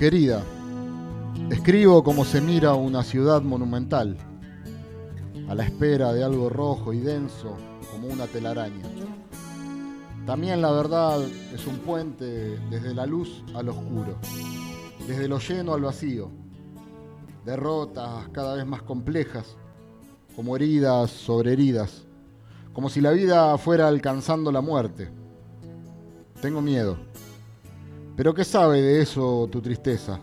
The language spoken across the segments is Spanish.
Querida, escribo como se mira una ciudad monumental, a la espera de algo rojo y denso como una telaraña. También la verdad es un puente desde la luz al oscuro, desde lo lleno al vacío, derrotas cada vez más complejas, como heridas sobre heridas, como si la vida fuera alcanzando la muerte. Tengo miedo. Pero ¿qué sabe de eso tu tristeza?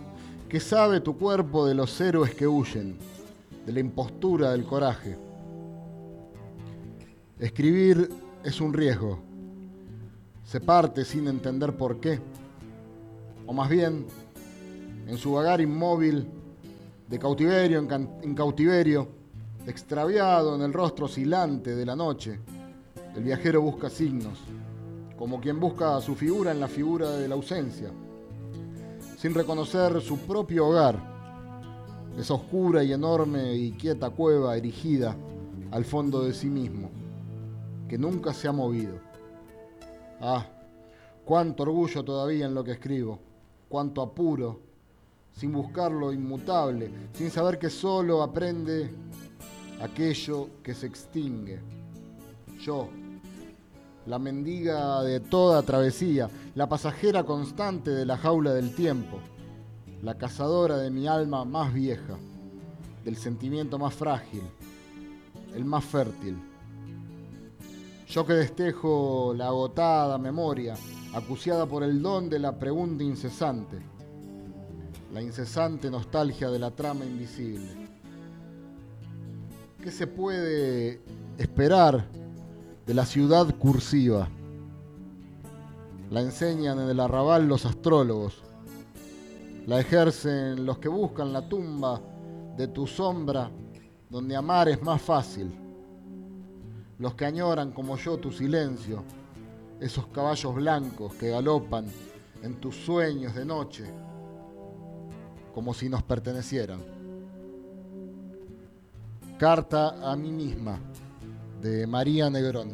¿Qué sabe tu cuerpo de los héroes que huyen, de la impostura del coraje? Escribir es un riesgo. Se parte sin entender por qué. O más bien, en su vagar inmóvil, de cautiverio en, cautiverio, extraviado en el rostro oscilante de la noche, el viajero busca signos, como quien busca su figura en la figura de la ausencia, sin reconocer su propio hogar, esa oscura y enorme y quieta cueva erigida al fondo de sí mismo, que nunca se ha movido. Ah, cuánto orgullo todavía en lo que escribo, cuánto apuro, sin buscar lo inmutable, sin saber que solo aprende aquello que se extingue. Yo, la mendiga de toda travesía, la pasajera constante de la jaula del tiempo, la cazadora de mi alma más vieja, del sentimiento más frágil, el más fértil. Yo que destejo la agotada memoria, acuciada por el don de la pregunta incesante, la incesante nostalgia de la trama invisible. ¿Qué se puede esperar de la ciudad cursiva? La enseñan en el arrabal los astrólogos. La ejercen los que buscan la tumba de tu sombra donde amar es más fácil. Los que añoran como yo tu silencio, esos caballos blancos que galopan en tus sueños de noche, como si nos pertenecieran. Carta a mí misma, de María Negrón.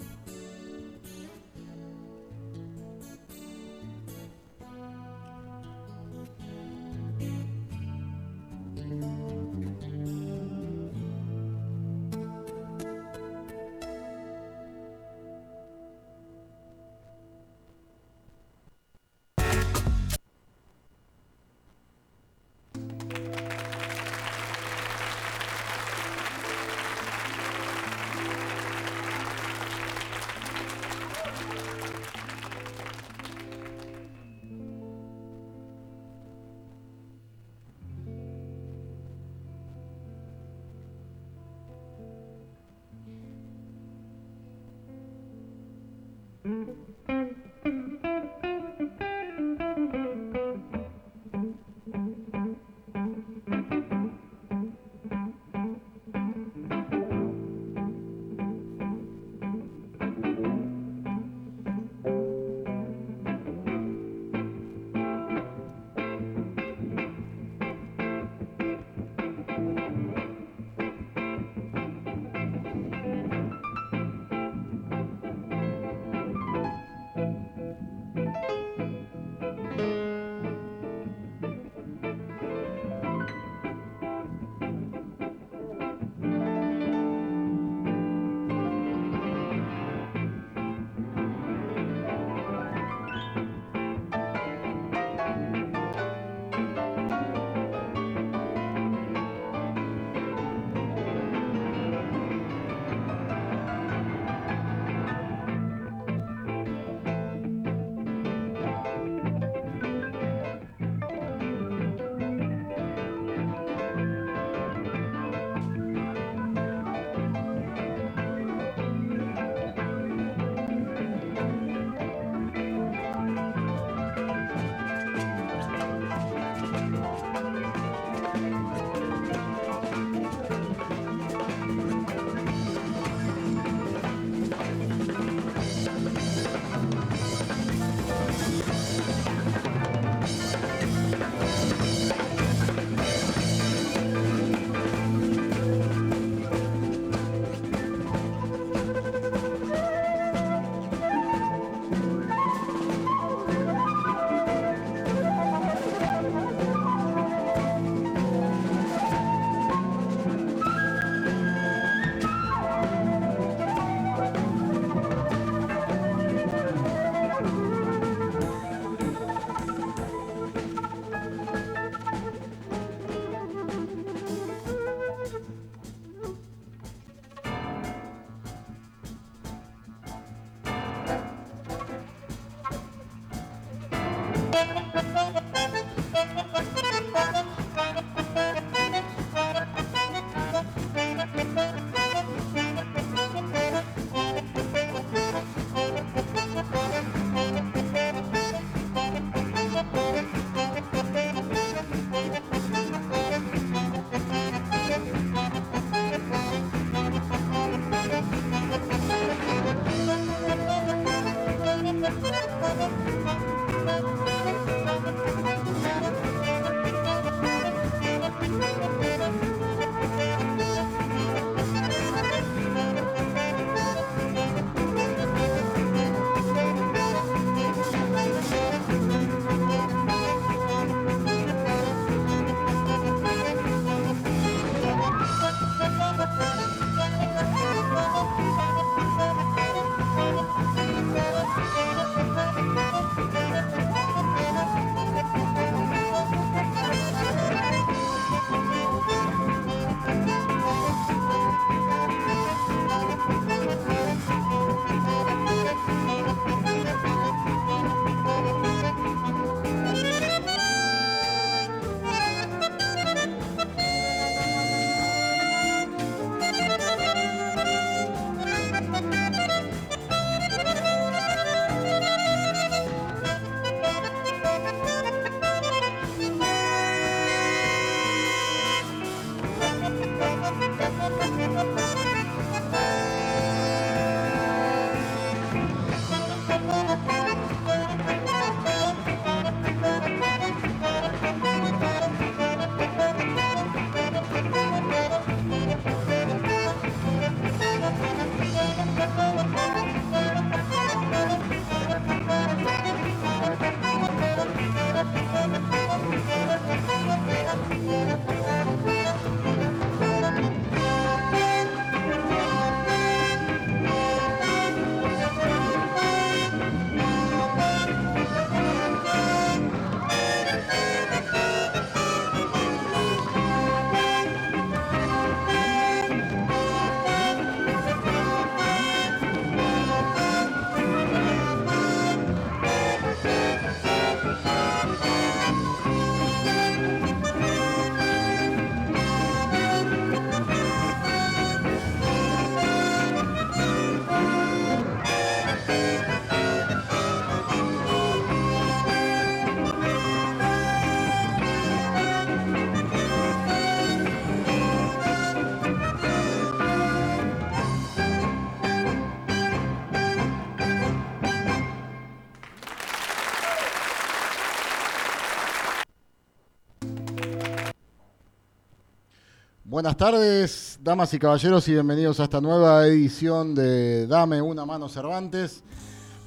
Buenas tardes, damas y caballeros, y bienvenidos a esta nueva edición de Dame una mano Cervantes.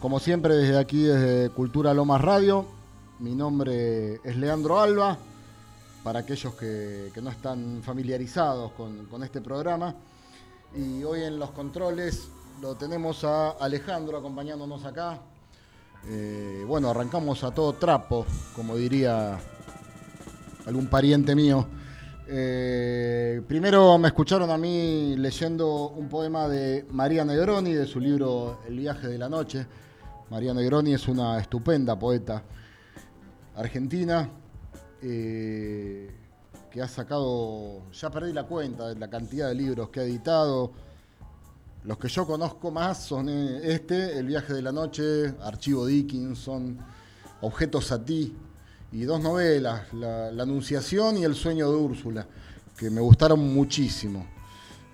Como siempre, desde aquí, desde Cultura Lomas Radio. Mi nombre es Leandro Alba, para aquellos que, no están familiarizados con, este programa. Y hoy en los controles lo tenemos a Alejandro acompañándonos acá. Eh, bueno, arrancamos a todo trapo, como diría algún pariente mío. Eh, primero me escucharon a mí leyendo un poema de María Negroni de su libro El viaje de la noche. María Negroni es una estupenda poeta argentina eh, que ha sacado, ya perdí la cuenta de la cantidad de libros que ha editado. Los que yo conozco más son eh, este, El viaje de la noche, Archivo Dickinson, Objetos a ti, y dos novelas, la, Anunciación y El sueño de Úrsula, que me gustaron muchísimo.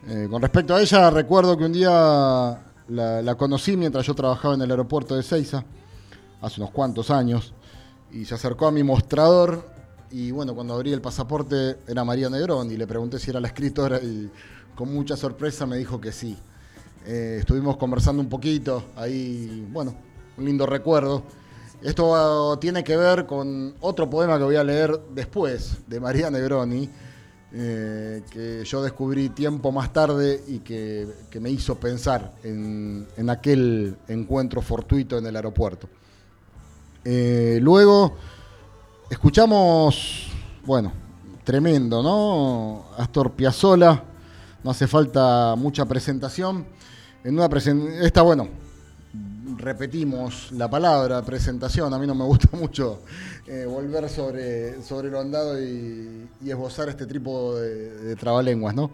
Eh, con respecto a ella, recuerdo que un día la, conocí mientras yo trabajaba en el aeropuerto de Ceiza, hace unos cuantos años, y se acercó a mi mostrador y bueno, cuando abrí el pasaporte era María Negrón y le pregunté si era la escritora y con mucha sorpresa me dijo que sí. Eh, estuvimos conversando un poquito, ahí, bueno, un lindo recuerdo. Esto tiene que ver con otro poema que voy a leer después de María Negroni, eh, que yo descubrí tiempo más tarde y que, me hizo pensar en, aquel encuentro fortuito en el aeropuerto. Eh, luego escuchamos, bueno, tremendo, ¿no? Astor Piazzolla, no hace falta mucha presentación. En una presentación, esta, bueno, repetimos la palabra presentación. A mí no me gusta mucho eh, volver sobre, sobre lo andado y, esbozar este tipo de, trabalenguas. ¿no?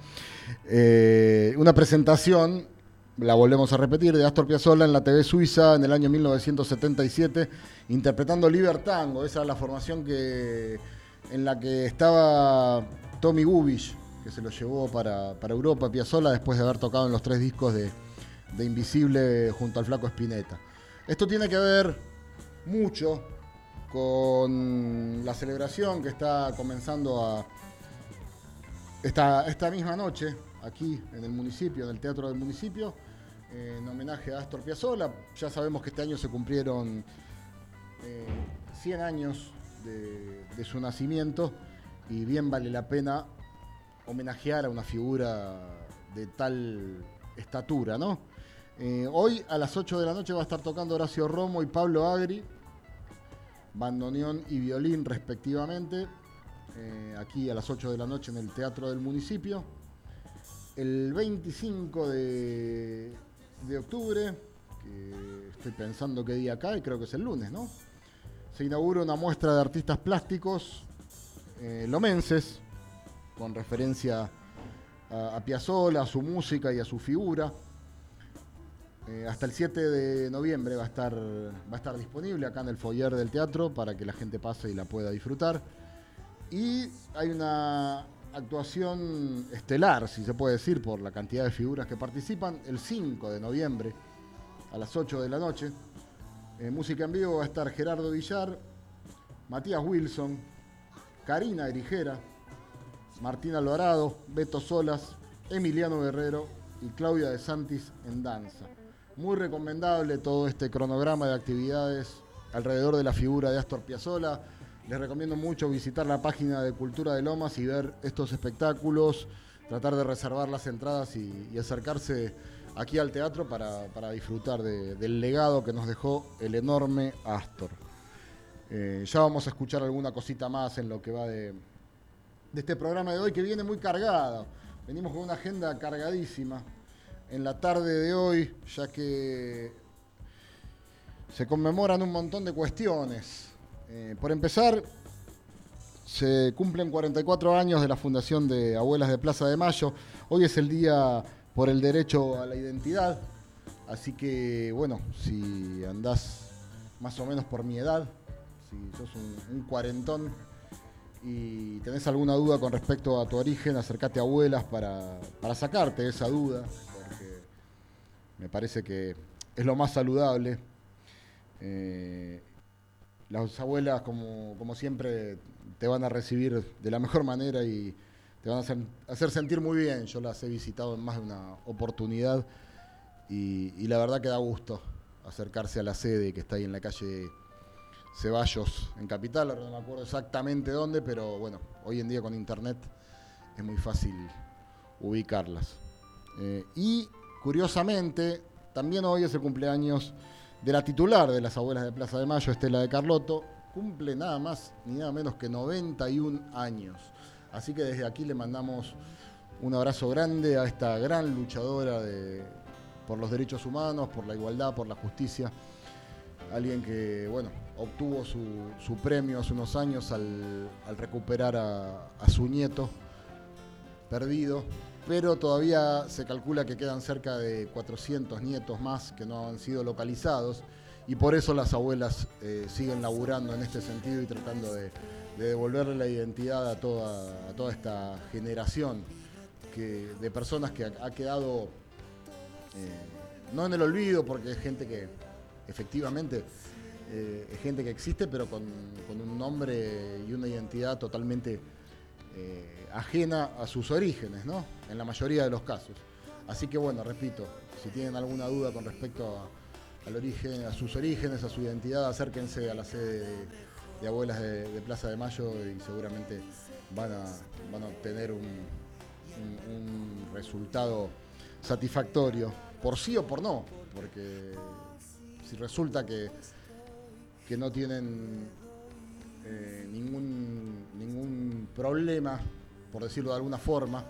Eh, una presentación, la volvemos a repetir, de Astor Piazzolla en la TV Suiza en el año 1977, interpretando Libertango. Esa es la formación que, en la que estaba Tommy Gubich, que se lo llevó para, para Europa, Piazzolla, después de haber tocado en los tres discos de de Invisible junto al flaco Spinetta. Esto tiene que ver mucho con la celebración que está comenzando esta, esta misma noche aquí en el municipio, en el Teatro del Municipio, en homenaje a Astor Piazzolla. Ya sabemos que este año se cumplieron 100 eh, años de, su nacimiento y bien vale la pena homenajear a una figura de tal estatura, ¿no? Eh, hoy a las 8 de la noche va a estar tocando Horacio Romo y Pablo Agri, bandoneón y violín respectivamente, eh, aquí a las 8 de la noche en el Teatro del Municipio. El 25 de, octubre, que estoy pensando qué día cae, creo que es el lunes, ¿no? Se inaugura una muestra de artistas plásticos eh, lomenses, con referencia a, a a su música y a su figura. Eh, hasta el 7 de noviembre va a, estar, va a estar disponible acá en el foyer del teatro para que la gente pase y la pueda disfrutar. Y hay una actuación estelar, si se puede decir, por la cantidad de figuras que participan, el 5 de noviembre a las 8 de la noche. En música en vivo va a estar Gerardo Villar, Matías Wilson, Karina Erigera, Martín Alvarado, Beto Solas, Emiliano Guerrero y Claudia de Santis en danza. Muy recomendable todo este cronograma de actividades alrededor de la figura de Astor Piazzolla. Les recomiendo mucho visitar la página de Cultura de Lomas y ver estos espectáculos, tratar de reservar las entradas y, acercarse aquí al teatro para, disfrutar del legado que nos dejó el enorme Astor. Eh, ya vamos a escuchar alguna cosita más en lo que va de, de este programa de hoy que viene muy cargado. Venimos con una agenda cargadísima en la tarde de hoy, ya que se conmemoran un montón de cuestiones. Eh, por empezar, se cumplen 44 años de la fundación de Abuelas de Plaza de Mayo. Hoy es el día por el derecho a la identidad. Así que, bueno, si andás más o menos por mi edad, si sos un cuarentón, y tenés alguna duda con respecto a tu origen, acércate a abuelas para, sacarte esa duda, me parece que es lo más saludable. Eh, las abuelas, como, siempre, te van a recibir de la mejor manera y te van a hacer, sentir muy bien. Yo las he visitado en más de una oportunidad y, y la verdad que da gusto acercarse a la sede que está ahí en la calle Ceballos en Capital, ahora no me acuerdo exactamente dónde, pero bueno, hoy en día con internet es muy fácil ubicarlas. Eh, y curiosamente, también hoy es el cumpleaños de la titular de las abuelas de Plaza de Mayo, Estela de Carlotto, cumple nada más ni nada menos que 91 años. Así que desde aquí le mandamos un abrazo grande a esta gran luchadora por los derechos humanos, por la igualdad, por la justicia. Alguien que, bueno, obtuvo su, premio hace unos años al, recuperar a, su nieto perdido, pero todavía se calcula que quedan cerca de 400 nietos más que no han sido localizados y por eso las abuelas eh, siguen laburando en este sentido y tratando de, devolverle la identidad a toda, esta generación de personas que ha, quedado eh, no en el olvido porque es gente que efectivamente eh, es gente que existe, pero con, un nombre y una identidad totalmente eh, ajena a sus orígenes, ¿no? En la mayoría de los casos. Así que bueno, repito, si tienen alguna duda con respecto al origen, a sus orígenes, a su identidad, acérquense a la sede de, Abuelas de, Plaza de Mayo y seguramente van a, van a obtener un, un resultado satisfactorio, por sí o por no, porque si resulta que, que no tienen eh, ningún, ningún problema, por decirlo de alguna forma,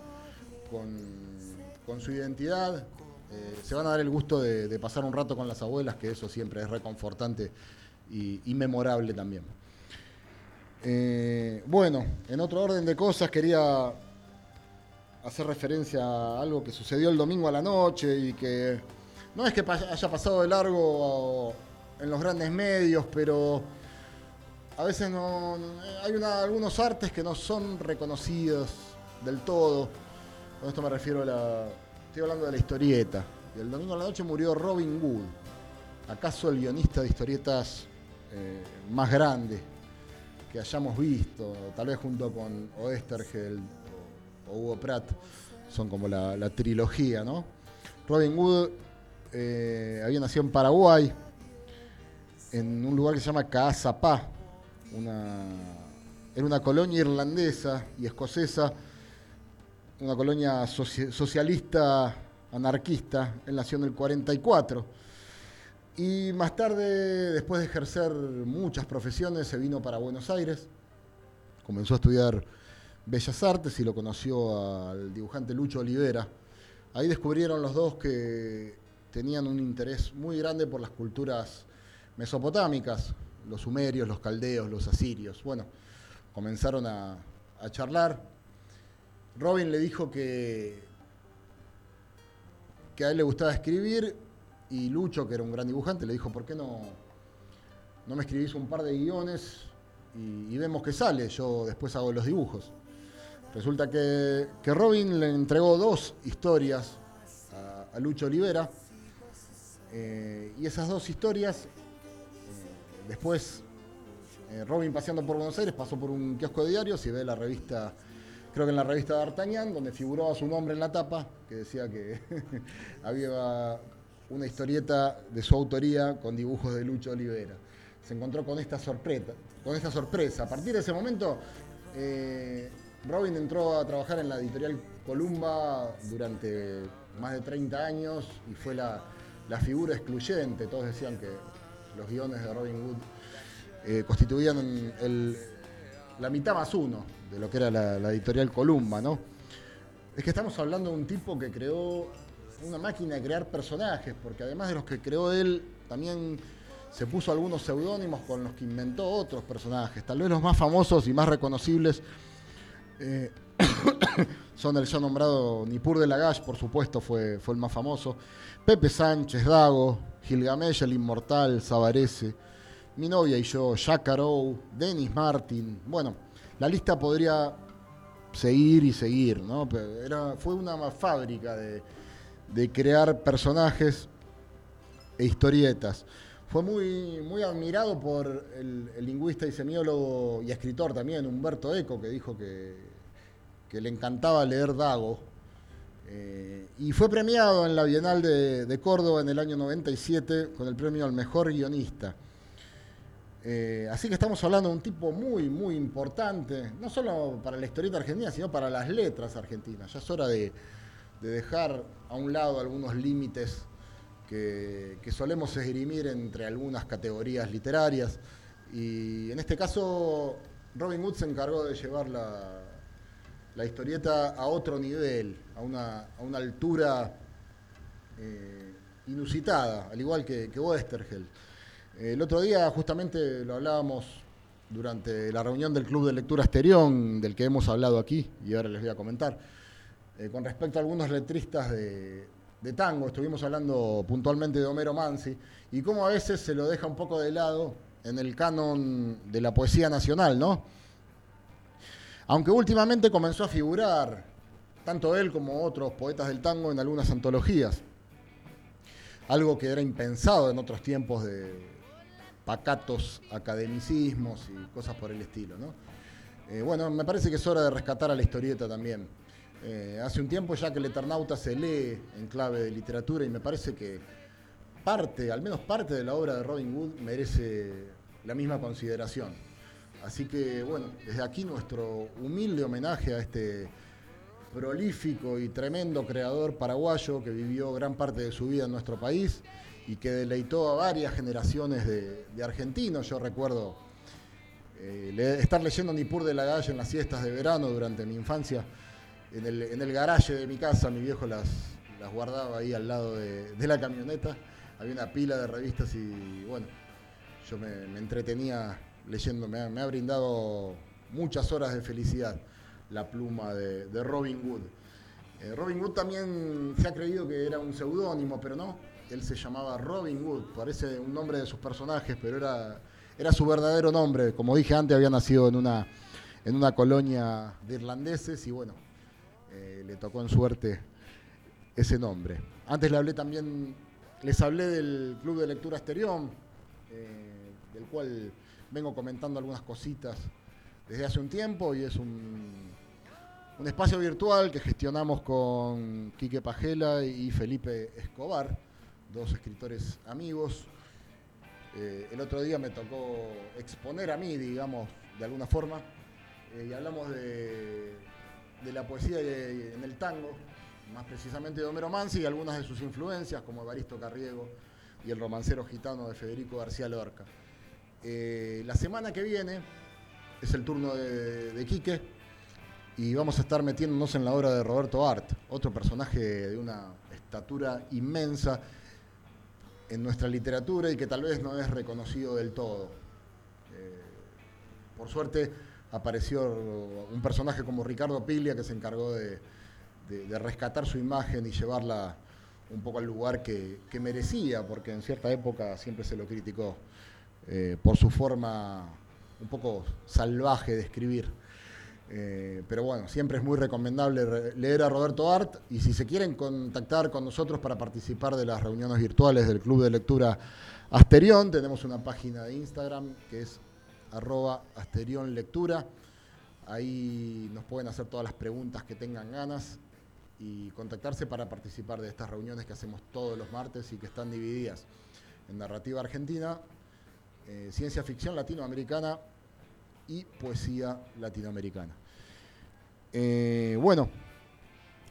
con, su identidad, eh, se van a dar el gusto de, pasar un rato con las abuelas, que eso siempre es reconfortante y, memorable también. Eh, bueno, en otro orden de cosas quería hacer referencia a algo que sucedió el domingo a la noche y que no es que haya pasado de largo en los grandes medios, pero a veces no, hay algunos artes que no son reconocidos del todo. Con esto me refiero a la. Estoy hablando de la historieta. Y el domingo a la noche murió Robin Wood. ¿Acaso el guionista de historietas eh, más grande que hayamos visto, tal vez junto con Oestergeld o, Hugo Pratt, son como la, trilogía, ¿no? Robin Hood eh, había nacido en Paraguay, en un lugar que se llama Caazapá, una, era una colonia irlandesa y escocesa, una colonia socialista anarquista, él nació en el 44. Y más tarde, después de ejercer muchas profesiones, se vino para Buenos Aires, comenzó a estudiar Bellas Artes y lo conoció al dibujante Lucho Olivera. Ahí descubrieron los dos que tenían un interés muy grande por las culturas mesopotámicas, los sumerios, los caldeos, los asirios. Bueno, comenzaron a, charlar. Robin le dijo que que a él le gustaba escribir y Lucho, que era un gran dibujante, le dijo, ¿por qué no, no me escribís un par de guiones y, vemos qué sale? Yo después hago los dibujos. Resulta que, Robin le entregó dos historias a, Lucho Olivera eh, y esas dos historias, después eh, Robin paseando por Buenos Aires pasó por un kiosco de diarios y ve la revista creo que en la revista D'Artagnan, donde figuraba su nombre en la tapa, que decía que había una historieta de su autoría con dibujos de Lucho Olivera. Se encontró con esta sorpresa. Con esta sorpresa. A partir de ese momento, eh, Robin entró a trabajar en la editorial Columba durante más de 30 años y fue la, figura excluyente. Todos decían que los guiones de Robin Hood eh, constituían la mitad más uno de lo que era la, editorial Columba, ¿no? Es que estamos hablando de un tipo que creó una máquina de crear personajes, porque además de los que creó él, también se puso algunos seudónimos con los que inventó otros personajes. Tal vez los más famosos y más reconocibles eh, son el ya nombrado Nipur de Lagash, por supuesto, fue, fue el más famoso. Pepe Sánchez, Dago, Gilgamesh, el Inmortal, Sabarese, mi novia y yo, Jack Carow, Dennis Martin, bueno la lista podría seguir y seguir, ¿no? Era, fue una fábrica de, crear personajes e historietas. Fue muy admirado por el, lingüista y semiólogo y escritor también, Humberto Eco, que dijo que, le encantaba leer Dago. Eh, y fue premiado en la Bienal de, Córdoba en el año 97 con el premio al mejor guionista. Eh, así que estamos hablando de un tipo muy, muy importante, no solo para la historieta argentina, sino para las letras argentinas. Ya es hora de, dejar a un lado algunos límites que, solemos esgrimir entre algunas categorías literarias. Y en este caso, Robin Hood se encargó de llevar la, historieta a otro nivel, a una, altura eh, inusitada, al igual que, que Westergel. El otro día justamente lo hablábamos durante la reunión del Club de Lectura Asterión, del que hemos hablado aquí, y ahora les voy a comentar. Eh, con respecto a algunos letristas de, tango, estuvimos hablando puntualmente de Homero Mansi, y cómo a veces se lo deja un poco de lado en el canon de la poesía nacional, ¿no? Aunque últimamente comenzó a figurar, tanto él como otros poetas del tango, en algunas antologías. Algo que era impensado en otros tiempos de, pacatos academicismos y cosas por el estilo. ¿no? Eh, bueno, me parece que es hora de rescatar a la historieta también. Eh, hace un tiempo ya que el Eternauta se lee en clave de literatura y me parece que parte, al menos parte de la obra de Robin Hood merece la misma consideración. Así que bueno, desde aquí nuestro humilde homenaje a este prolífico y tremendo creador paraguayo que vivió gran parte de su vida en nuestro país y que deleitó a varias generaciones de, argentinos. Yo recuerdo eh, estar leyendo Nipur de la Galle en las siestas de verano durante mi infancia. En el, en garaje de mi casa, mi viejo las, las guardaba ahí al lado de, la camioneta. Había una pila de revistas y bueno, yo me, entretenía leyendo. Me ha, brindado muchas horas de felicidad la pluma de, Robin Wood. Eh, Robin Wood también se ha creído que era un seudónimo, pero no él se llamaba Robin Hood, parece un nombre de sus personajes, pero era, era su verdadero nombre. Como dije antes, había nacido en una, en una colonia de irlandeses y bueno, eh, le tocó en suerte ese nombre. Antes le hablé también, les hablé del Club de Lectura Asterión, eh, del cual vengo comentando algunas cositas desde hace un tiempo y es un, un espacio virtual que gestionamos con Quique Pajela y Felipe Escobar, dos escritores amigos. Eh, el otro día me tocó exponer a mí, digamos, de alguna forma, eh, y hablamos de, de la poesía en el tango, más precisamente de Homero Mansi y algunas de sus influencias, como Evaristo Carriego y el romancero gitano de Federico García Lorca. Eh, la semana que viene es el turno de, Quique y vamos a estar metiéndonos en la obra de Roberto Art, otro personaje de una estatura inmensa en nuestra literatura y que tal vez no es reconocido del todo. Eh, por suerte apareció un personaje como Ricardo Piglia que se encargó de, rescatar su imagen y llevarla un poco al lugar que, merecía, porque en cierta época siempre se lo criticó eh, por su forma un poco salvaje de escribir. Eh, pero bueno, siempre es muy recomendable leer a Roberto Art y si se quieren contactar con nosotros para participar de las reuniones virtuales del Club de Lectura Asterión, tenemos una página de Instagram que es arroba Asterión. Ahí nos pueden hacer todas las preguntas que tengan ganas y contactarse para participar de estas reuniones que hacemos todos los martes y que están divididas en narrativa argentina, eh, ciencia ficción latinoamericana y poesía latinoamericana. Eh, bueno,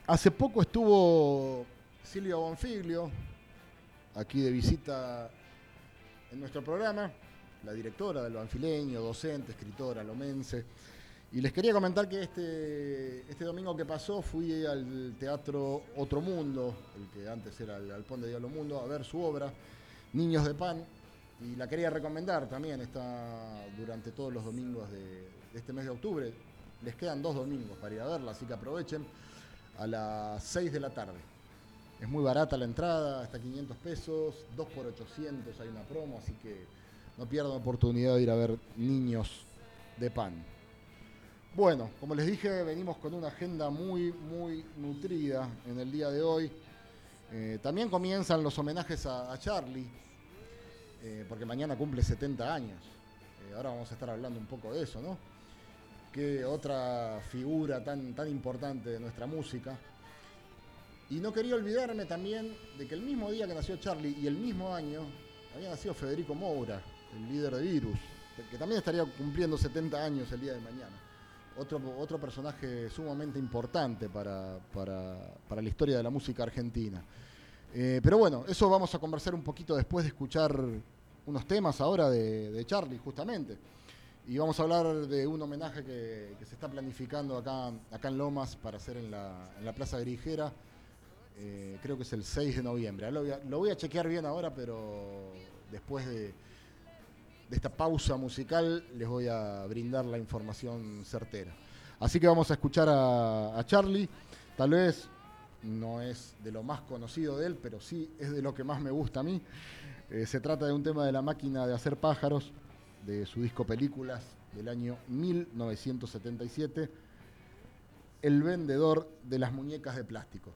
hace poco estuvo Silvia Bonfiglio aquí de visita en nuestro programa, la directora del Banfileño, docente, escritora lomense. Y les quería comentar que este, este domingo que pasó fui al Teatro Otro Mundo, el que antes era el Alpón de Diablo Mundo, a ver su obra, Niños de Pan, y la quería recomendar también, está durante todos los domingos de, este mes de octubre. Les quedan dos domingos para ir a verla, así que aprovechen a las 6 de la tarde. Es muy barata la entrada, hasta 500 pesos, 2 por 800 hay una promo, así que no pierdan oportunidad de ir a ver Niños de Pan. Bueno, como les dije, venimos con una agenda muy, muy nutrida en el día de hoy. Eh, también comienzan los homenajes a Charlie, eh, porque mañana cumple 70 años. Eh, ahora vamos a estar hablando un poco de eso, ¿no? Que otra figura tan, tan importante de nuestra música. Y no quería olvidarme también de que el mismo día que nació Charlie y el mismo año había nacido Federico Moura, el líder de Virus, que también estaría cumpliendo 70 años el día de mañana. Otro, otro personaje sumamente importante para, para la historia de la música argentina. Eh, pero bueno, eso vamos a conversar un poquito después de escuchar unos temas ahora de, Charlie, justamente. Y vamos a hablar de un homenaje que, se está planificando acá, acá en Lomas para hacer en la, Plaza Grijera. Eh, creo que es el 6 de noviembre. Lo voy, a, chequear bien ahora, pero después de, esta pausa musical les voy a brindar la información certera. Así que vamos a escuchar a Charlie. Tal vez no es de lo más conocido de él, pero sí es de lo que más me gusta a mí. Eh, se trata de un tema de la máquina de hacer pájaros, de su disco Películas del año 1977, El vendedor de las muñecas de plástico.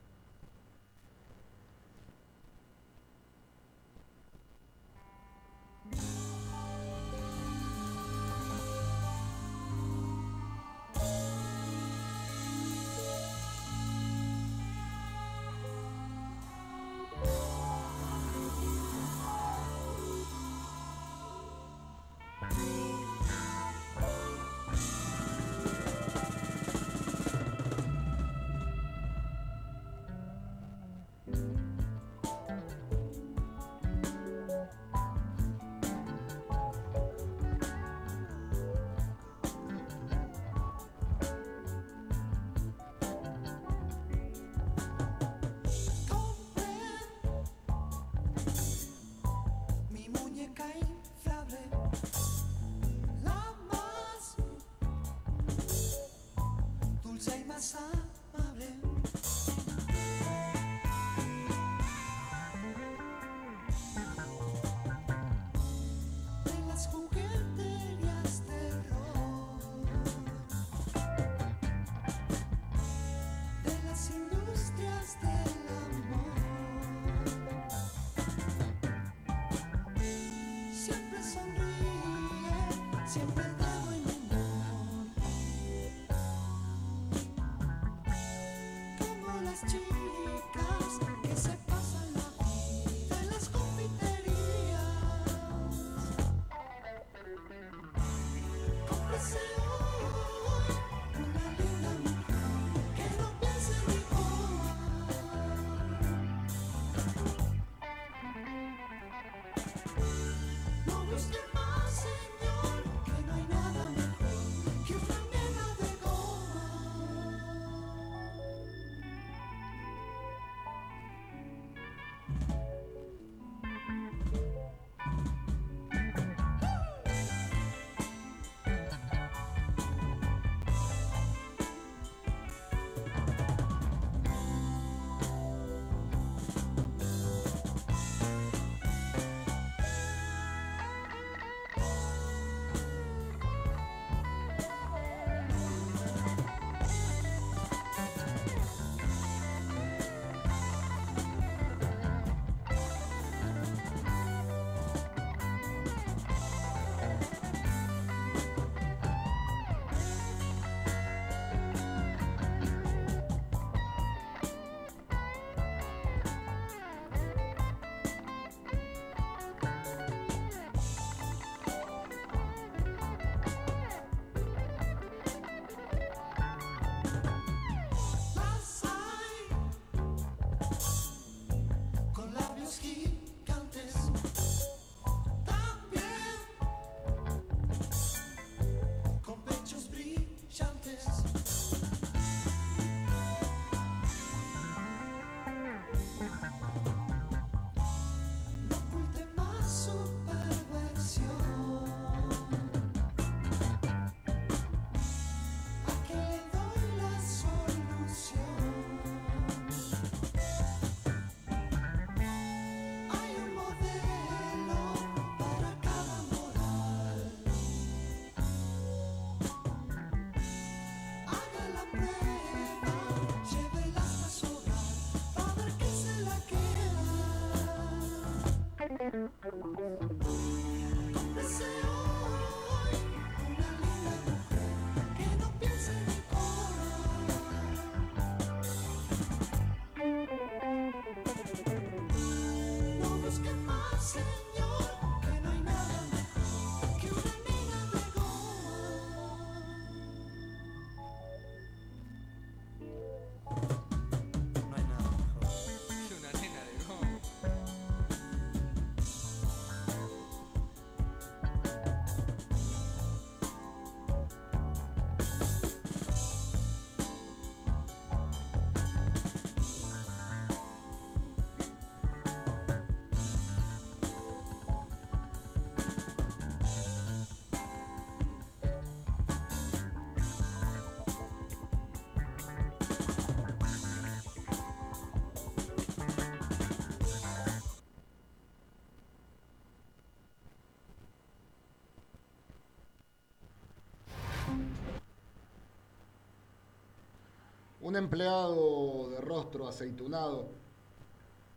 Un empleado de rostro aceitunado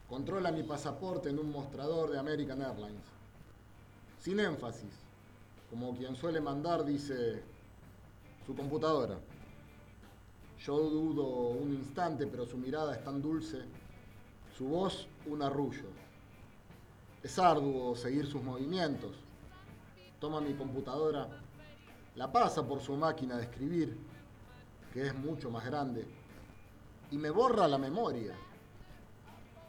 controla mi pasaporte en un mostrador de American Airlines. Sin énfasis, como quien suele mandar, dice su computadora. Yo dudo un instante, pero su mirada es tan dulce, su voz un arrullo. Es arduo seguir sus movimientos. Toma mi computadora, la pasa por su máquina de escribir, que es mucho más grande, y me borra la memoria.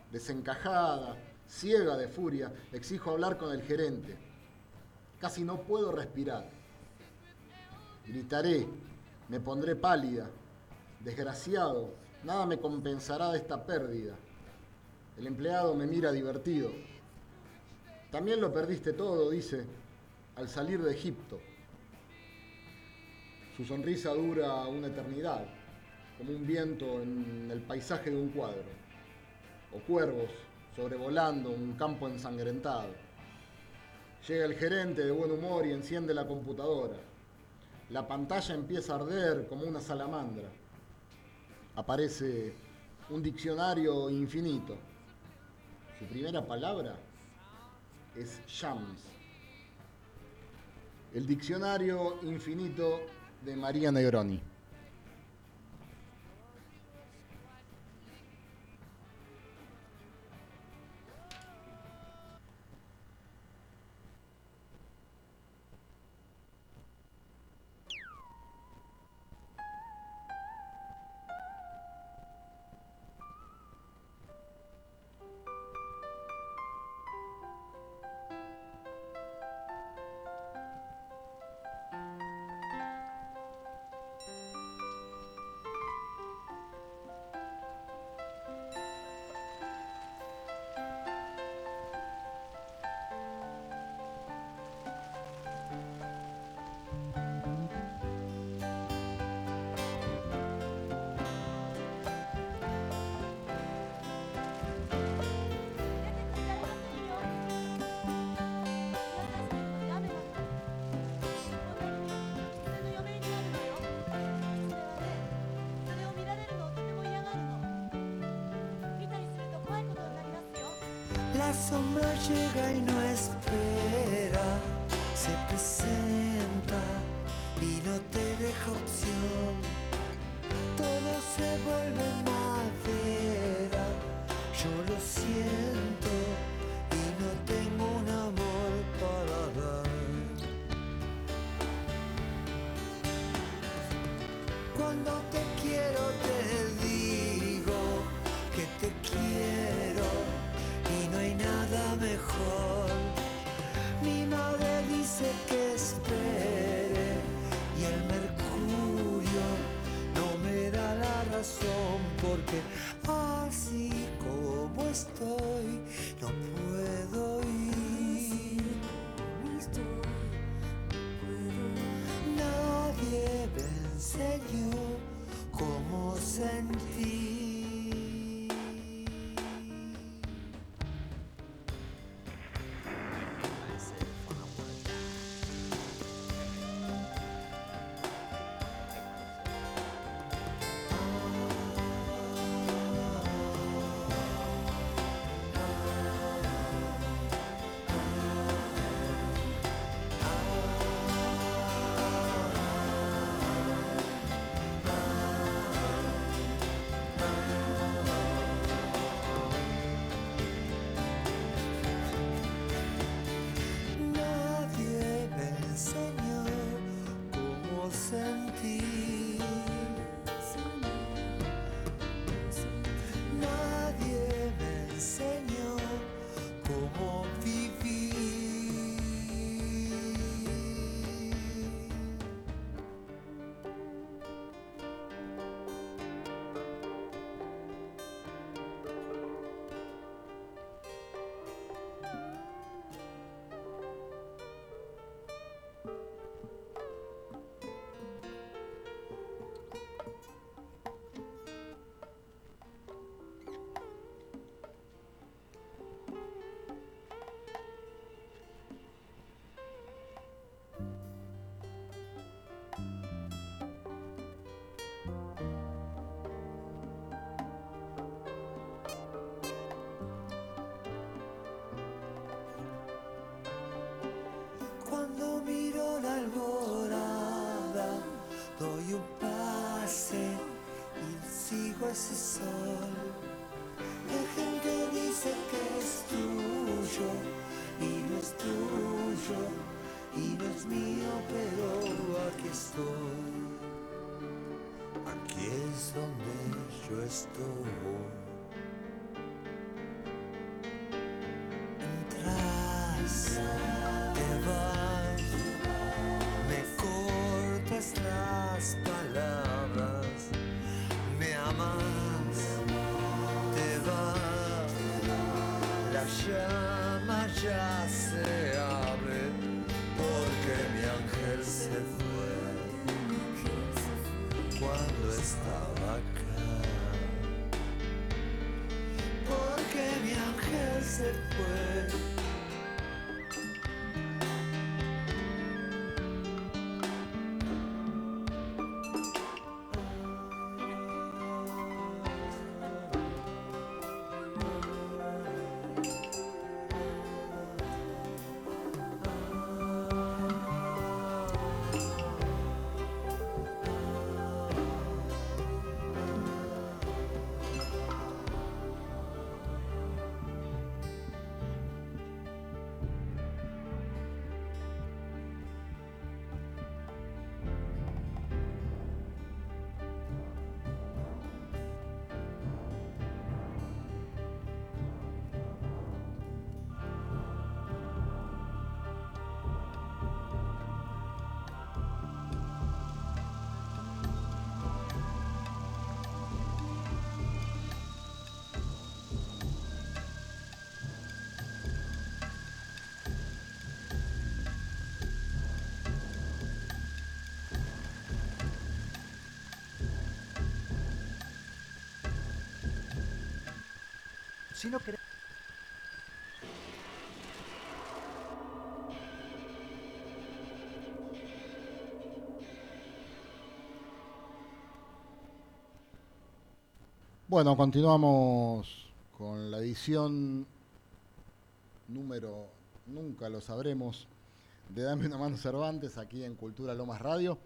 Desencajada, ciega de furia, exijo hablar con el gerente. Casi no puedo respirar. Gritaré, me pondré pálida. Desgraciado, nada me compensará de esta pérdida. El empleado me mira divertido. También lo perdiste todo, dice, al salir de Egipto. Su sonrisa dura una eternidad como un viento en el paisaje de un cuadro, o cuervos sobrevolando un campo ensangrentado. Llega el gerente de buen humor y enciende la computadora. La pantalla empieza a arder como una salamandra. Aparece un diccionario infinito. Su primera palabra es Shams. El diccionario infinito de María Negroni. La sombra llega y no espera, se presenta y no te deja opción. Todo se vuelve madera, yo lo siento no puedo ese sol. La gente dice que es tuyo y no es tuyo y no es mío, pero aquí estoy. Aquí es donde yo estoy. Entras, te vas, llama ya se abre, porque mi ángel se fue cuando estaba acá. Porque mi ángel se fue. Si no. Bueno, continuamos con la edición número, nunca lo sabremos, de Dame una mano Cervantes aquí en Cultura Lomas Radio.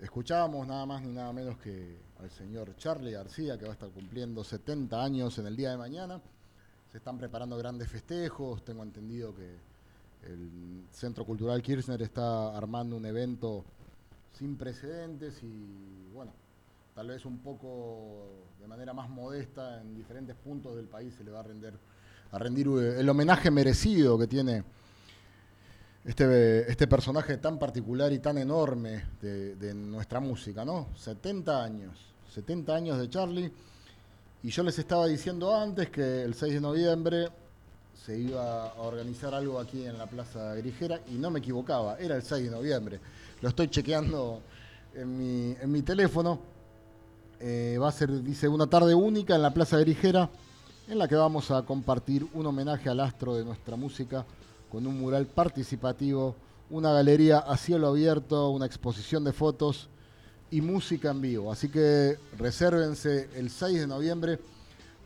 Escuchábamos nada más ni nada menos que al señor Charlie García, que va a estar cumpliendo 70 años en el día de mañana. Se están preparando grandes festejos, tengo entendido que el Centro Cultural Kirchner está armando un evento sin precedentes y bueno, tal vez un poco de manera más modesta en diferentes puntos del país se le va a rendir, a rendir eh, el homenaje merecido que tiene este, este personaje tan particular y tan enorme de, nuestra música, ¿no? 70 años, 70 años de Charlie. Y yo les estaba diciendo antes que el 6 de noviembre se iba a organizar algo aquí en la Plaza Grijera y no me equivocaba, era el 6 de noviembre. Lo estoy chequeando en mi, en mi teléfono eh, va a ser, dice, una tarde única en la Plaza Grijera, en la que vamos a compartir un homenaje al astro de nuestra música con un mural participativo, una galería a cielo abierto, una exposición de fotos y música en vivo. Así que resérvense el 6 de noviembre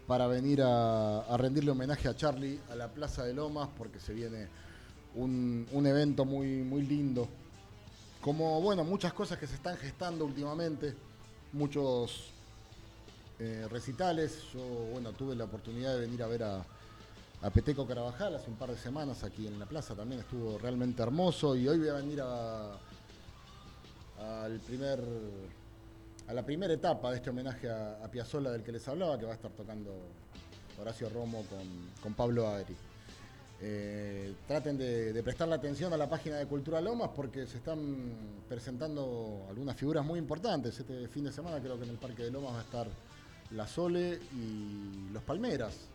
para venir a, rendirle homenaje a Charlie a la Plaza de Lomas, porque se viene un, un evento muy, muy lindo. Como, bueno, muchas cosas que se están gestando últimamente muchos eh, recitales. Yo, bueno, tuve la oportunidad de venir a ver a, a, Peteco Carabajal hace un par de semanas aquí en la plaza, también estuvo realmente hermoso y hoy voy a venir a, al primer, a la primera etapa de este homenaje a, a del que les hablaba, que va a estar tocando Horacio Romo con, Pablo Adri. Eh, traten de, de prestarle atención a la página de Cultura Lomas porque se están presentando algunas figuras muy importantes. Este fin de semana creo que en el Parque de Lomas va a estar La Sole y Los Palmeras.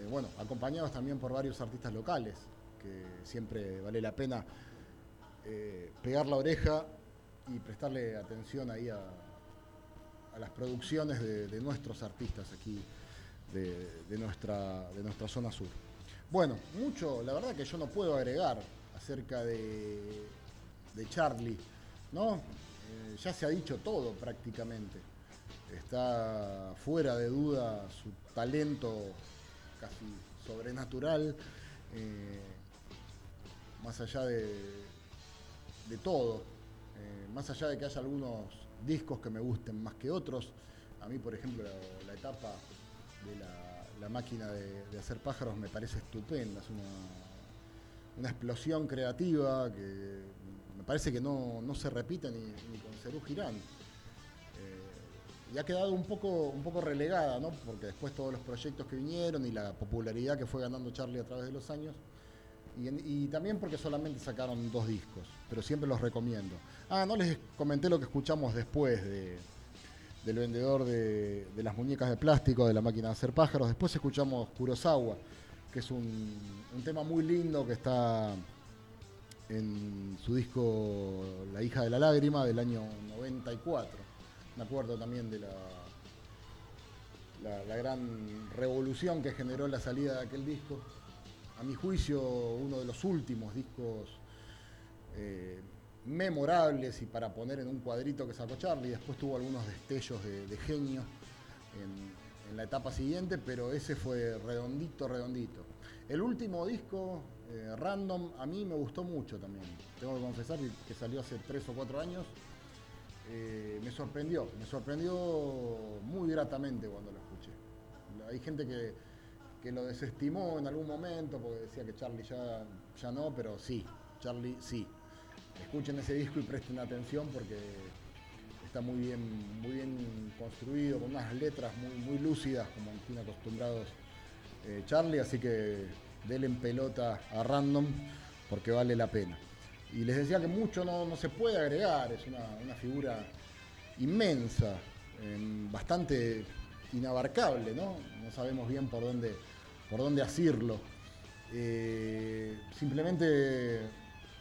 Eh, bueno, acompañados también por varios artistas locales, que siempre vale la pena eh, pegar la oreja y prestarle atención ahí a, las producciones de, nuestros artistas aquí de, de, nuestra, de nuestra zona sur. Bueno, mucho, la verdad que yo no puedo agregar acerca de, de Charlie, ¿no? Eh, ya se ha dicho todo prácticamente. Está fuera de duda su talento casi sobrenatural, eh, más allá de, de todo, eh, más allá de que haya algunos discos que me gusten más que otros. A mí, por ejemplo, la, etapa de la máquina de, de, hacer pájaros me parece estupenda, es una, una, explosión creativa que me parece que no, no se repite ni, ni, con Cerú Girán. Y ha quedado un poco, un poco relegada, ¿no? porque después todos los proyectos que vinieron y la popularidad que fue ganando Charlie a través de los años, y, también porque solamente sacaron dos discos, pero siempre los recomiendo. Ah, no les comenté lo que escuchamos después de, del vendedor de, de, las muñecas de plástico, de la máquina de hacer pájaros. Después escuchamos Kurosawa, que es un, un tema muy lindo que está en su disco La hija de la lágrima del año 94. Acuerdo también de la, la, gran revolución que generó la salida de aquel disco. A mi juicio, uno de los últimos discos eh, memorables y para poner en un cuadrito que sacó Charlie. Después tuvo algunos destellos de, genio en, la etapa siguiente, pero ese fue redondito, redondito. El último disco, eh, Random, a mí me gustó mucho también. Tengo que confesar que salió hace tres o cuatro años. Eh, sorprendió, me sorprendió muy gratamente cuando lo escuché. Hay gente que, que lo desestimó en algún momento porque decía que Charlie ya, ya no, pero sí, Charlie sí, escuchen ese disco y presten atención porque está muy bien, muy bien construido, con unas letras muy, muy lúcidas, como tiene acostumbrados eh, Charlie, así que denle en pelota a random porque vale la pena. Y les decía que mucho no, no se puede agregar, es una, una figura inmensa, eh, bastante inabarcable, ¿no? No sabemos bien por dónde, por dónde asirlo. Eh, simplemente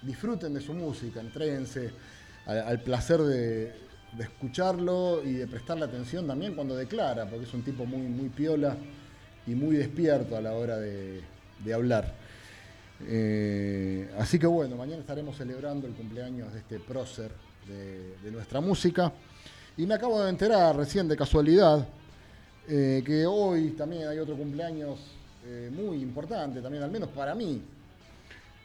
disfruten de su música, entréguense al, placer de, escucharlo y de prestarle atención también cuando declara, porque es un tipo muy, muy piola y muy despierto a la hora de, hablar. Eh, así que bueno, mañana estaremos celebrando el cumpleaños de este prócer de nuestra música. Y me acabo de enterar recién de casualidad eh, que hoy también hay otro cumpleaños eh, muy importante, también al menos para mí.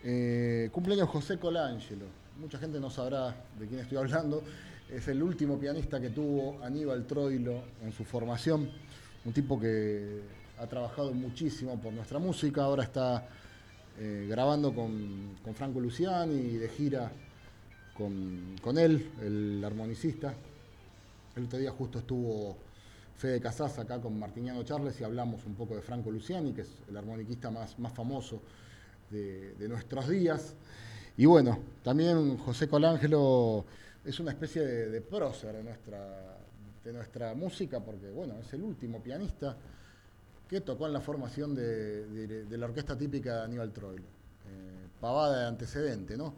Eh, cumpleaños José Colangelo. Mucha gente no sabrá de quién estoy hablando. Es el último pianista que tuvo Aníbal Troilo en su formación. Un tipo que ha trabajado muchísimo por nuestra música. Ahora está grabando con, con Franco Luciani y de gira con, con él, el armonicista. El otro día justo estuvo Fede Casas acá con Martiniano Charles y hablamos un poco de Franco Luciani, que es el armoniquista más, más famoso de, nuestros días. Y bueno, también José Colangelo es una especie de, prócer de nuestra, de nuestra música, porque bueno, es el último pianista que tocó en la formación de la orquesta típica de Aníbal Troilo. Eh, pavada de antecedente, ¿no?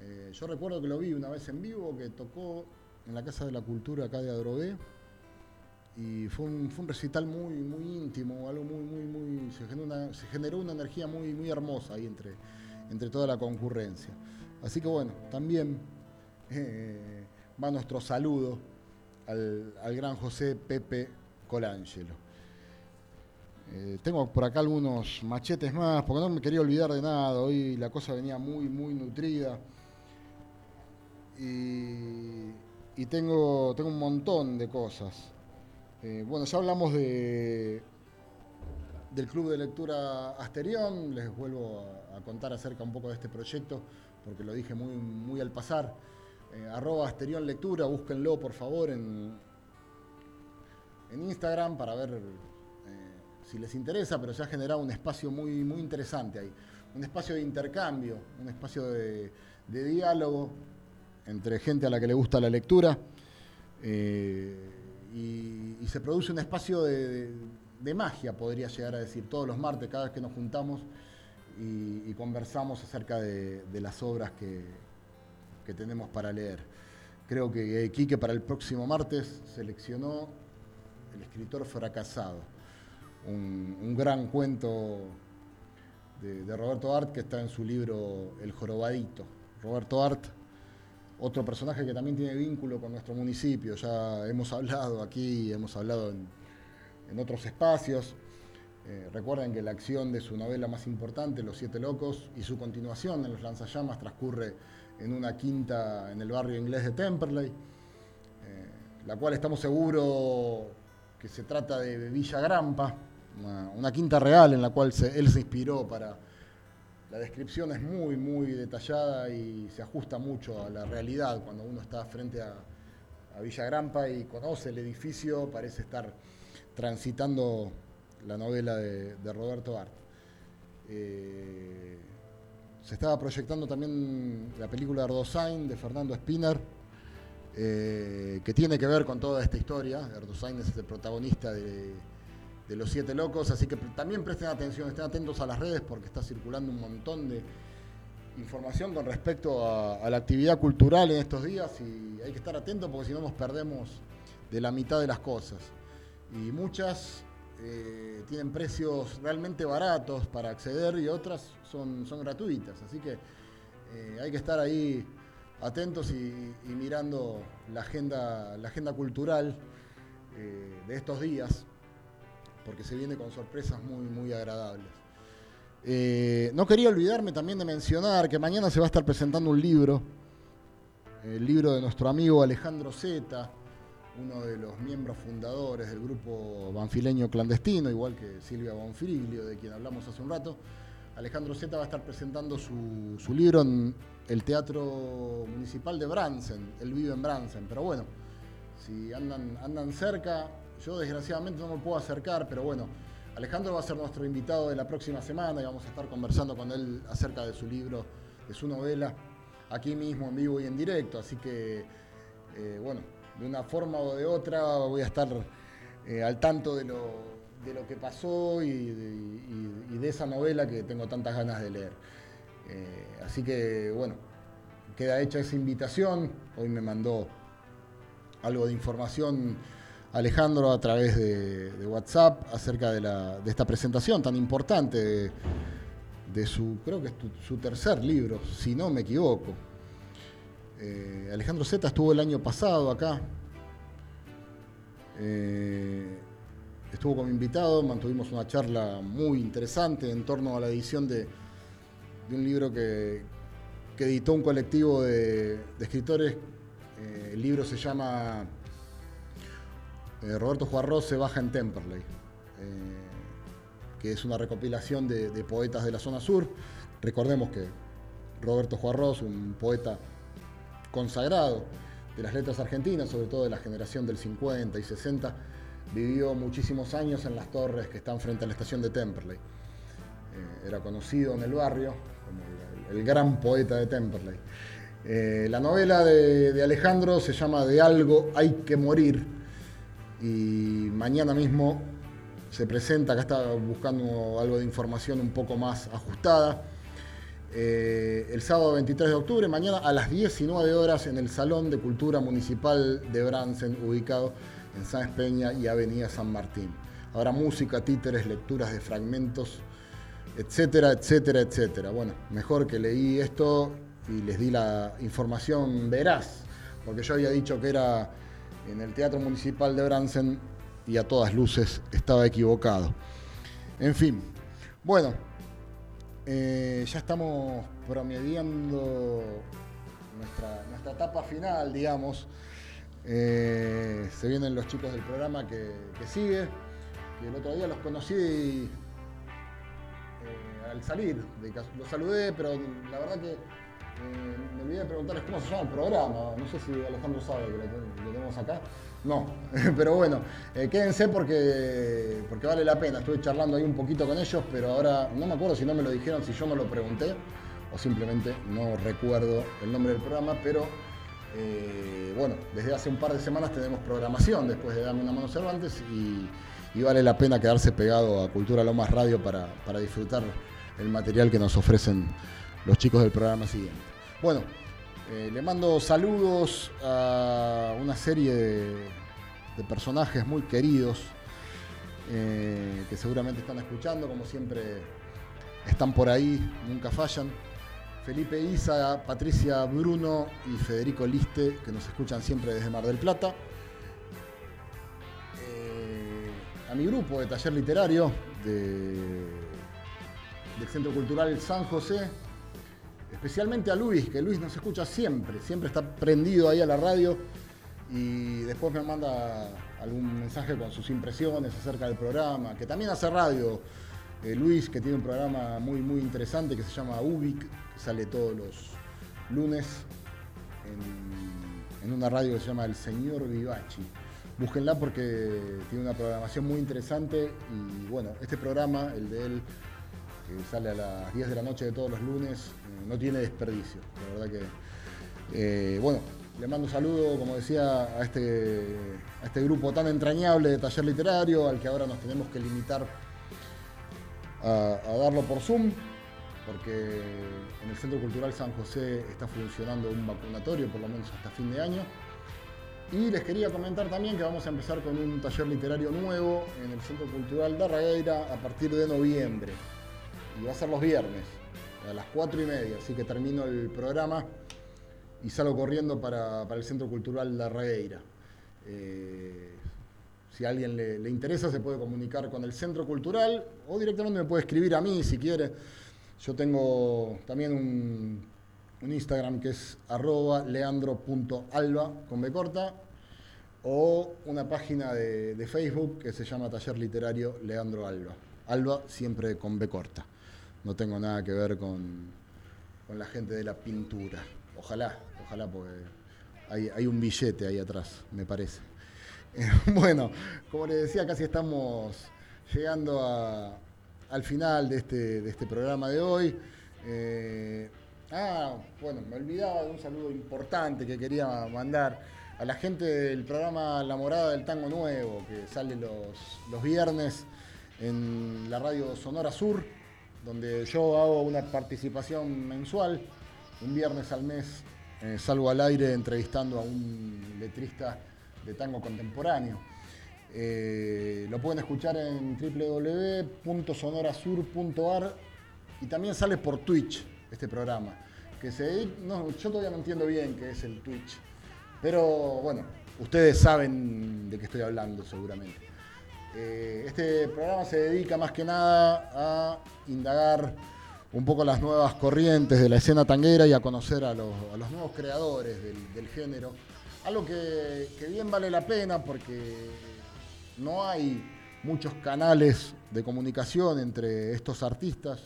Eh, yo recuerdo que lo vi una vez en vivo, que tocó en la Casa de la Cultura acá de Adrogué, y fue un, fue un recital muy, muy íntimo, algo muy, muy, muy. Se generó una, se generó una energía muy, muy hermosa ahí entre, entre toda la concurrencia. Así que bueno, también eh, va nuestro saludo al, al gran José Pepe Colangelo. Eh, tengo por acá algunos machetes más, porque no me quería olvidar de nada. Hoy la cosa venía muy, muy nutrida. Y, y tengo, tengo un montón de cosas. Eh, bueno, ya hablamos de, del Club de Lectura Asterión. Les vuelvo a, contar acerca un poco de este proyecto, porque lo dije muy, muy al pasar. Eh, arroba Asterión Lectura, búsquenlo por favor en, en Instagram para ver eh, si les interesa, pero se ha generado un espacio muy, muy interesante ahí. Un espacio de intercambio, un espacio de diálogo entre gente a la que le gusta la lectura. eh, y, se produce un espacio de, magia, podría llegar a decir, todos los martes, cada vez que nos juntamos y, conversamos acerca de, las obras que, que tenemos para leer. Creo que eh, Quique para el próximo martes seleccionó El escritor fracasado, un, un gran cuento de, de Roberto Art que está en su libro El jorobadito. Roberto Art, otro personaje que también tiene vínculo con nuestro municipio, ya hemos hablado aquí, hemos hablado en, en otros espacios. Eh, recuerden que la acción de su novela más importante, Los Siete Locos, y su continuación en Los Lanzallamas transcurre en una quinta en el barrio inglés de Temperley, eh, la cual estamos seguros que se trata de Villa Grampa, una, quinta real en la cual él se inspiró para... La descripción es muy, muy detallada y se ajusta mucho a la realidad cuando uno está frente a, Villa Grampa y conoce el edificio, parece estar transitando la novela de, Roberto Art. Eh, se estaba proyectando también la película Erdosain de Fernando Spinner, eh, que tiene que ver con toda esta historia. Erdosain es el protagonista de, de Los Siete Locos, así que también presten atención, estén atentos a las redes porque está circulando un montón de información con respecto a, la actividad cultural en estos días y hay que estar atentos porque si no nos perdemos de la mitad de las cosas. Y muchas eh, tienen precios realmente baratos para acceder y otras son, son gratuitas. Así que eh, hay que estar ahí atentos y, y mirando la agenda, la agenda cultural eh, de estos días, porque se viene con sorpresas muy, muy agradables. Eh, no quería olvidarme también de mencionar que mañana se va a estar presentando un libro, el libro de nuestro amigo Alejandro Zeta, uno de los miembros fundadores del grupo banfileño clandestino, igual que Silvia Bonfriglio, de quien hablamos hace un rato. Alejandro Zeta va a estar presentando su, su libro en el Teatro Municipal de Bransen. Él vive en Bransen, pero bueno, si andan, andan cerca, yo desgraciadamente no me puedo acercar, pero bueno, Alejandro va a ser nuestro invitado de la próxima semana y vamos a estar conversando con él acerca de su libro, de su novela, aquí mismo en vivo y en directo. Así que, eh, bueno, de una forma o de otra voy a estar eh, al tanto de lo, de lo que pasó y de, esa novela que tengo tantas ganas de leer. Eh, así que, bueno, queda hecha esa invitación. Hoy me mandó algo de información Alejandro a través de, WhatsApp acerca de, la, de, esta presentación tan importante de, su, creo que es su tercer libro, si no me equivoco. Eh, Alejandro Zeta estuvo el año pasado acá. Eh, estuvo como invitado, mantuvimos una charla muy interesante en torno a la edición de, un libro que, editó un colectivo de, de escritores. Eh, el libro se llama eh, Roberto Juarros se baja en Temperley, eh, que es una recopilación de, poetas de la zona sur. Recordemos que Roberto Juarros, un poeta consagrado de las letras argentinas, sobre todo de la generación del 50 y 60, vivió muchísimos años en las torres que están frente a la estación de Temperley. Eh, era conocido en el barrio como el, gran poeta de Temperley. La novela de, Alejandro se llama De algo hay que morir y mañana mismo se presenta, acá está buscando algo de información un poco más ajustada. Eh, el sábado 23 de octubre, mañana a las 19 horas en el Salón de Cultura Municipal de Bransen, ubicado en San Peña y Avenida San Martín. Habrá música, títeres, lecturas de fragmentos, etcétera, etcétera, etcétera. Bueno, mejor que leí esto y les di la información veraz, porque yo había dicho que era en el Teatro Municipal de Bransen y a todas luces estaba equivocado. En fin, bueno, eh, ya estamos promediando nuestra, nuestra etapa final, digamos. Eh, se vienen los chicos del programa que, que sigue. Y el otro día los conocí eh, al salir. Los saludé, pero la verdad que eh, me olvidé de preguntarles cómo se llama el programa. No sé si Alejandro sabe que lo, tenemos acá. No, pero bueno, eh, quédense porque, porque vale la pena. Estuve charlando ahí un poquito con ellos, pero ahora no me acuerdo si no me lo dijeron, si yo me lo pregunté o simplemente no recuerdo el nombre del programa, pero eh, bueno, desde hace un par de semanas tenemos programación después de Darme una mano Cervantes y, y vale la pena quedarse pegado a Cultura Lomas Radio para, para disfrutar el material que nos ofrecen los chicos del programa siguiente. Bueno, eh, le mando saludos a una serie de, personajes muy queridos eh, que seguramente están escuchando, como siempre están por ahí, nunca fallan. Felipe Isa, Patricia Bruno y Federico Liste, que nos escuchan siempre desde Mar del Plata. Eh, a mi grupo de taller literario de, del Centro Cultural San José, especialmente a Luis, que Luis nos escucha siempre, siempre está prendido ahí a la radio y después me manda algún mensaje con sus impresiones acerca del programa, que también hace radio. Eh, Luis, que tiene un programa muy, muy interesante que se llama Ubic, que sale todos los lunes en, en una radio que se llama El Señor Vivachi. Búsquenla porque tiene una programación muy interesante y bueno, este programa, el de él, que sale a las 10 de la noche de todos los lunes, eh, no tiene desperdicio. La verdad que, eh, bueno, le mando un saludo, como decía, a este, a este grupo tan entrañable de taller literario, al que ahora nos tenemos que limitar a, darlo por Zoom, porque en el Centro Cultural San José está funcionando un vacunatorio, por lo menos hasta fin de año. Y les quería comentar también que vamos a empezar con un taller literario nuevo en el Centro Cultural de Ragueira a partir de noviembre. Y va a ser los viernes, a las 4 y media, así que termino el programa y salgo corriendo para, para el Centro Cultural La Regueira. Eh, si a alguien le, le, interesa, se puede comunicar con el Centro Cultural o directamente me puede escribir a mí si quiere. Yo tengo también un, un Instagram que es arroba leandro.alba con B corta o una página de, de, Facebook que se llama Taller Literario Leandro Alba. Alba siempre con B corta. No tengo nada que ver con, con la gente de la pintura. Ojalá, ojalá, porque hay, hay un billete ahí atrás, me parece. bueno, como les decía, casi estamos llegando al final de este, de este, programa de hoy. Eh, ah, bueno, me olvidaba de un saludo importante que quería mandar a la gente del programa La Morada del Tango Nuevo, que sale los, los viernes en la radio Sonora Sur, donde yo hago una participación mensual, un viernes al mes eh, salgo al aire entrevistando a un letrista de tango contemporáneo. Eh, lo pueden escuchar en www.sonorasur.ar y también sale por Twitch este programa. Que se, yo todavía no entiendo bien qué es el Twitch, pero bueno, ustedes saben de qué estoy hablando seguramente. Eh, este programa se dedica más que nada a indagar un poco las nuevas corrientes de la escena tanguera y a conocer a los, nuevos creadores del, género. Algo que, que bien vale la pena porque no hay muchos canales de comunicación entre estos artistas,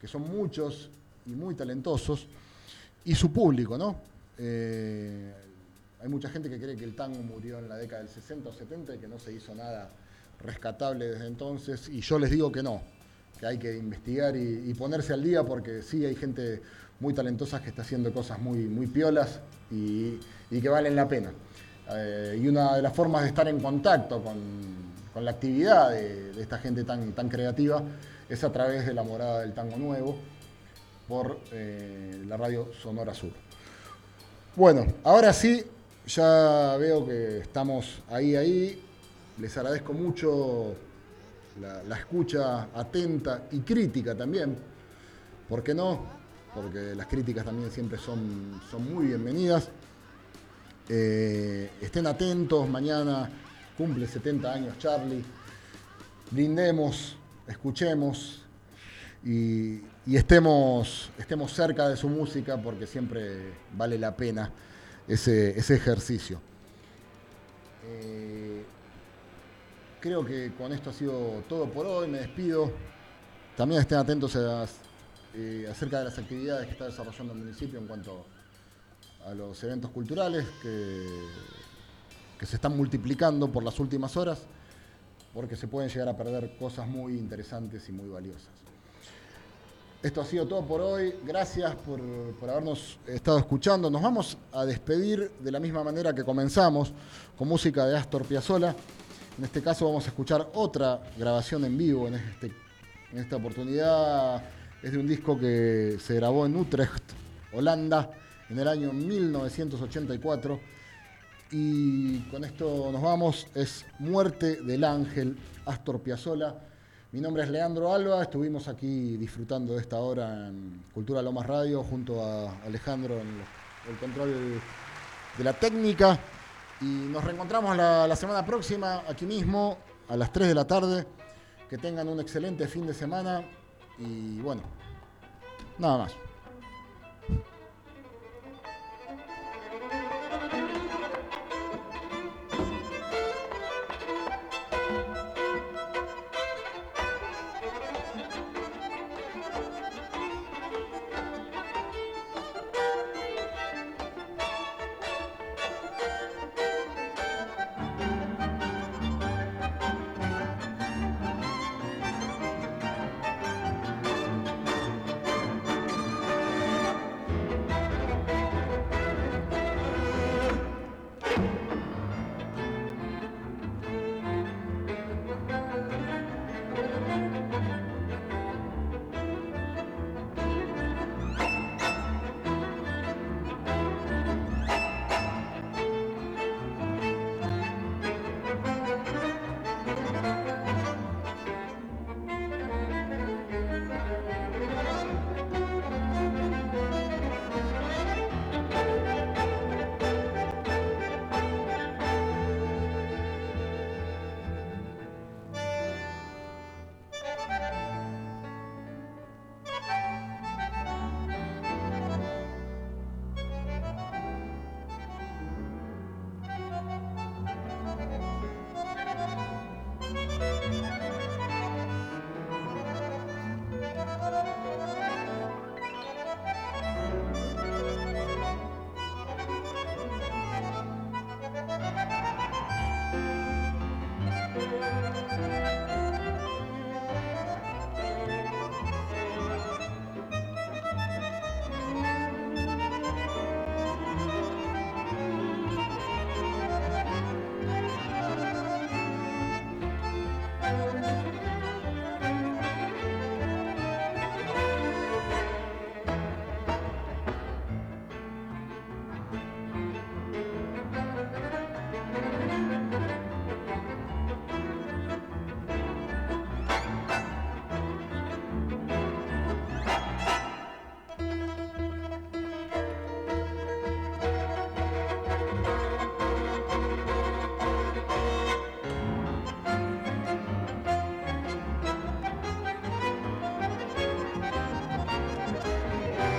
que son muchos y muy talentosos, y su público, ¿no? Eh, hay mucha gente que cree que el tango murió en la década del 60 o 70 y que no se hizo nada rescatable desde entonces, y yo les digo que no, que hay que investigar y, ponerse al día porque sí hay gente muy talentosa que está haciendo cosas muy, muy piolas y, que valen la pena. Eh, y una de las formas de estar en contacto con, con la actividad de, de, esta gente tan, tan creativa es a través de la morada del tango nuevo por eh, la radio Sonora Sur. Bueno, ahora sí, ya veo que estamos ahí, ahí. Les agradezco mucho la, escucha atenta y crítica también. ¿Por qué no? Porque las críticas también siempre son, son muy bienvenidas. Eh, estén atentos, mañana cumple 70 años Charlie. Brindemos, escuchemos y, y, estemos, estemos cerca de su música porque siempre vale la pena ese, ese ejercicio. Eh, creo que con esto ha sido todo por hoy. Me despido. También estén atentos eh, acerca de las actividades que está desarrollando el municipio en cuanto a los eventos culturales que, que se están multiplicando por las últimas horas, porque se pueden llegar a perder cosas muy interesantes y muy valiosas. Esto ha sido todo por hoy. Gracias por, por, habernos estado escuchando. Nos vamos a despedir de la misma manera que comenzamos, con música de Astor Piazzolla. En este caso vamos a escuchar otra grabación en vivo. En, este, en esta oportunidad es de un disco que se grabó en Utrecht, Holanda, en el año 1984. Y con esto nos vamos. Es Muerte del Ángel, Astor Piazzolla. Mi nombre es Leandro Alba, estuvimos aquí disfrutando de esta hora en Cultura Lomas Radio junto a Alejandro en el control de la técnica y nos reencontramos la, semana próxima aquí mismo a las 3 de la tarde. Que tengan un excelente fin de semana y bueno, nada más.